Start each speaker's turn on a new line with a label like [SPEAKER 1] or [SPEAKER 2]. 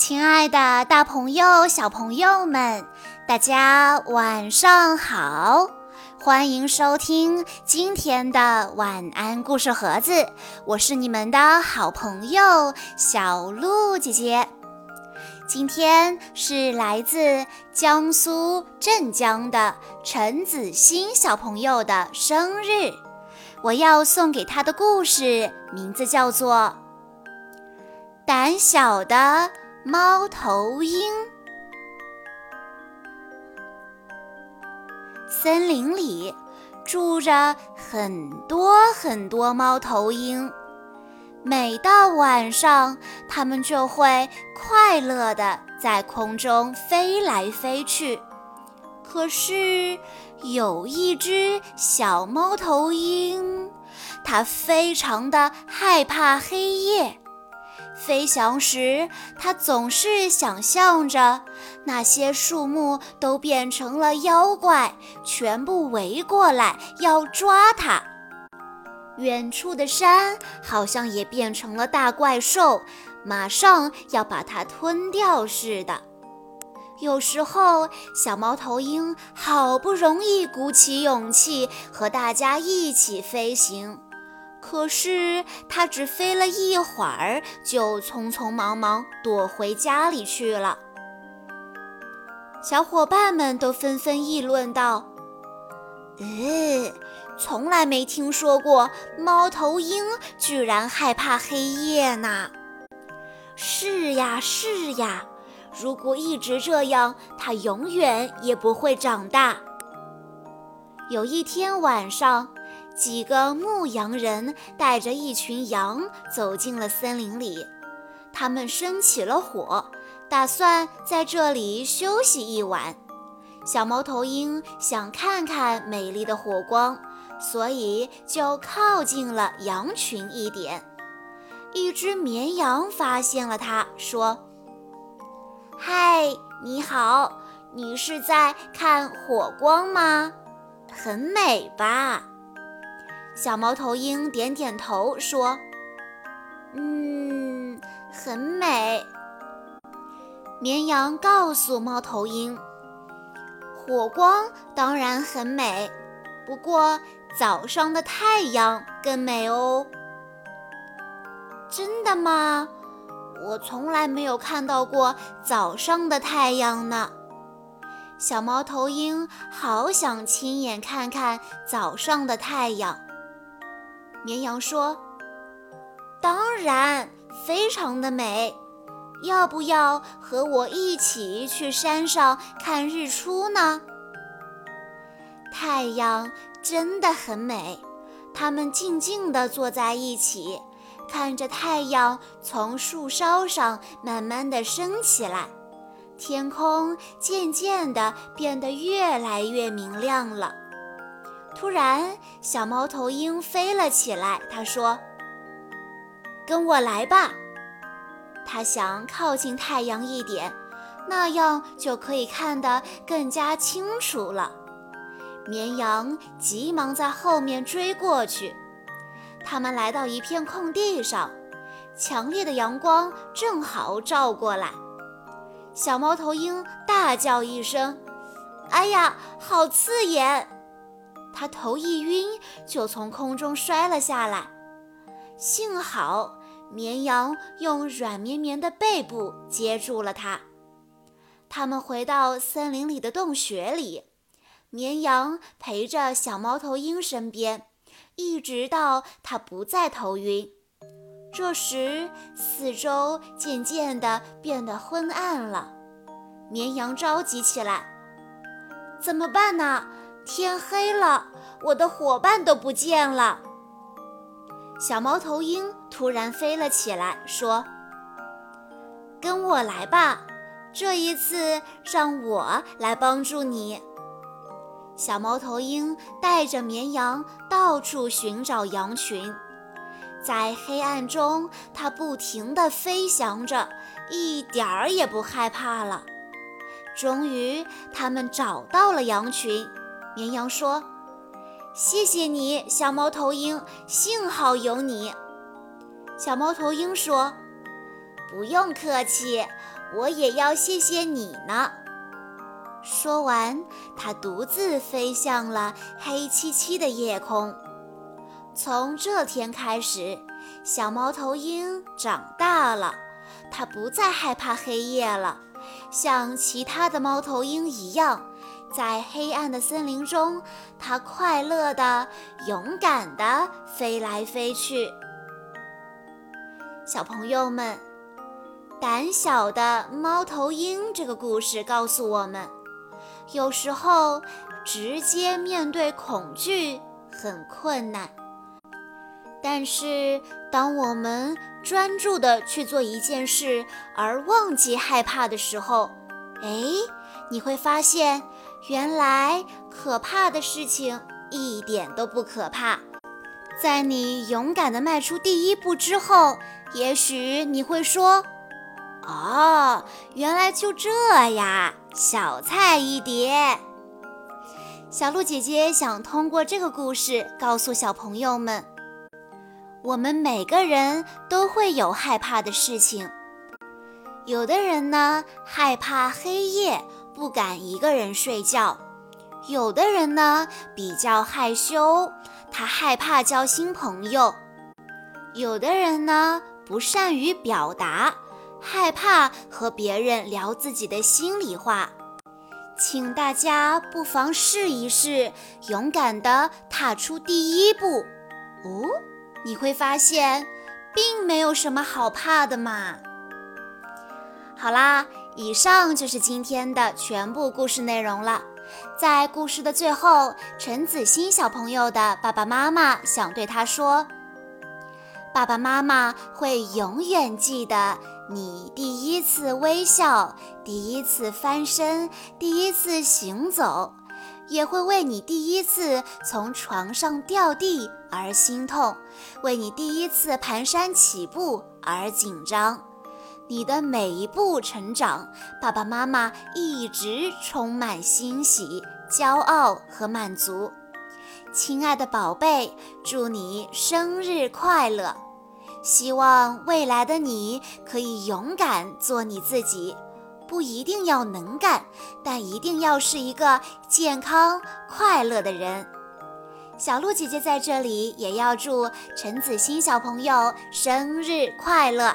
[SPEAKER 1] 亲爱的，大朋友、小朋友们，大家晚上好！欢迎收听今天的晚安故事盒子，我是你们的好朋友小鹿姐姐。今天是来自江苏镇江的陈子欣小朋友的生日，我要送给他的故事名字叫做《胆小的》。猫头鹰。森林里住着很多很多猫头鹰，每到晚上，它们就会快乐地在空中飞来飞去。可是有一只小猫头鹰，它非常的害怕黑夜。飞翔时，它总是想象着那些树木都变成了妖怪，全部围过来要抓它。远处的山好像也变成了大怪兽，马上要把它吞掉似的。有时候，小猫头鹰好不容易鼓起勇气和大家一起飞行。可是它只飞了一会儿，就匆匆忙忙躲回家里去了。小伙伴们都纷纷议论道：“呃，从来没听说过猫头鹰居然害怕黑夜呢。”“是呀，是呀，如果一直这样，它永远也不会长大。”有一天晚上。几个牧羊人带着一群羊走进了森林里，他们生起了火，打算在这里休息一晚。小猫头鹰想看看美丽的火光，所以就靠近了羊群一点。一只绵羊发现了它，说：“嗨，你好，你是在看火光吗？很美吧？”小猫头鹰点点头说：“嗯，很美。”绵羊告诉猫头鹰：“火光当然很美，不过早上的太阳更美哦。”真的吗？我从来没有看到过早上的太阳呢。小猫头鹰好想亲眼看看早上的太阳。绵羊说：“当然，非常的美。要不要和我一起去山上看日出呢？”太阳真的很美。他们静静地坐在一起，看着太阳从树梢上慢慢地升起来，天空渐渐地变得越来越明亮了。突然，小猫头鹰飞了起来。他说：“跟我来吧。”他想靠近太阳一点，那样就可以看得更加清楚了。绵羊急忙在后面追过去。他们来到一片空地上，强烈的阳光正好照过来。小猫头鹰大叫一声：“哎呀，好刺眼！”他头一晕，就从空中摔了下来。幸好绵羊用软绵绵的背部接住了他。他们回到森林里的洞穴里，绵羊陪着小猫头鹰身边，一直到它不再头晕。这时，四周渐渐地变得昏暗了。绵羊着急起来：“怎么办呢？”天黑了，我的伙伴都不见了。小猫头鹰突然飞了起来，说：“跟我来吧，这一次让我来帮助你。”小猫头鹰带着绵羊到处寻找羊群，在黑暗中，它不停地飞翔着，一点儿也不害怕了。终于，他们找到了羊群。绵羊说：“谢谢你，小猫头鹰，幸好有你。”小猫头鹰说：“不用客气，我也要谢谢你呢。说完，它独自飞向了黑漆漆的夜空。从这天开始，小猫头鹰长大了，它不再害怕黑夜了。像其他的猫头鹰一样，在黑暗的森林中，它快乐地、勇敢地飞来飞去。小朋友们，胆小的猫头鹰这个故事告诉我们，有时候直接面对恐惧很困难。但是，当我们专注地去做一件事而忘记害怕的时候，哎，你会发现，原来可怕的事情一点都不可怕。在你勇敢地迈出第一步之后，也许你会说：“哦，原来就这呀，小菜一碟。”小鹿姐姐想通过这个故事告诉小朋友们。我们每个人都会有害怕的事情。有的人呢，害怕黑夜，不敢一个人睡觉；有的人呢，比较害羞，他害怕交新朋友；有的人呢，不善于表达，害怕和别人聊自己的心里话。请大家不妨试一试，勇敢地踏出第一步。哦。你会发现，并没有什么好怕的嘛。好啦，以上就是今天的全部故事内容了。在故事的最后，陈子欣小朋友的爸爸妈妈想对他说：“爸爸妈妈会永远记得你第一次微笑，第一次翻身，第一次行走。”也会为你第一次从床上掉地而心痛，为你第一次蹒跚起步而紧张。你的每一步成长，爸爸妈妈一直充满欣喜、骄傲和满足。亲爱的宝贝，祝你生日快乐！希望未来的你可以勇敢做你自己。不一定要能干，但一定要是一个健康快乐的人。小鹿姐姐在这里也要祝陈子欣小朋友生日快乐。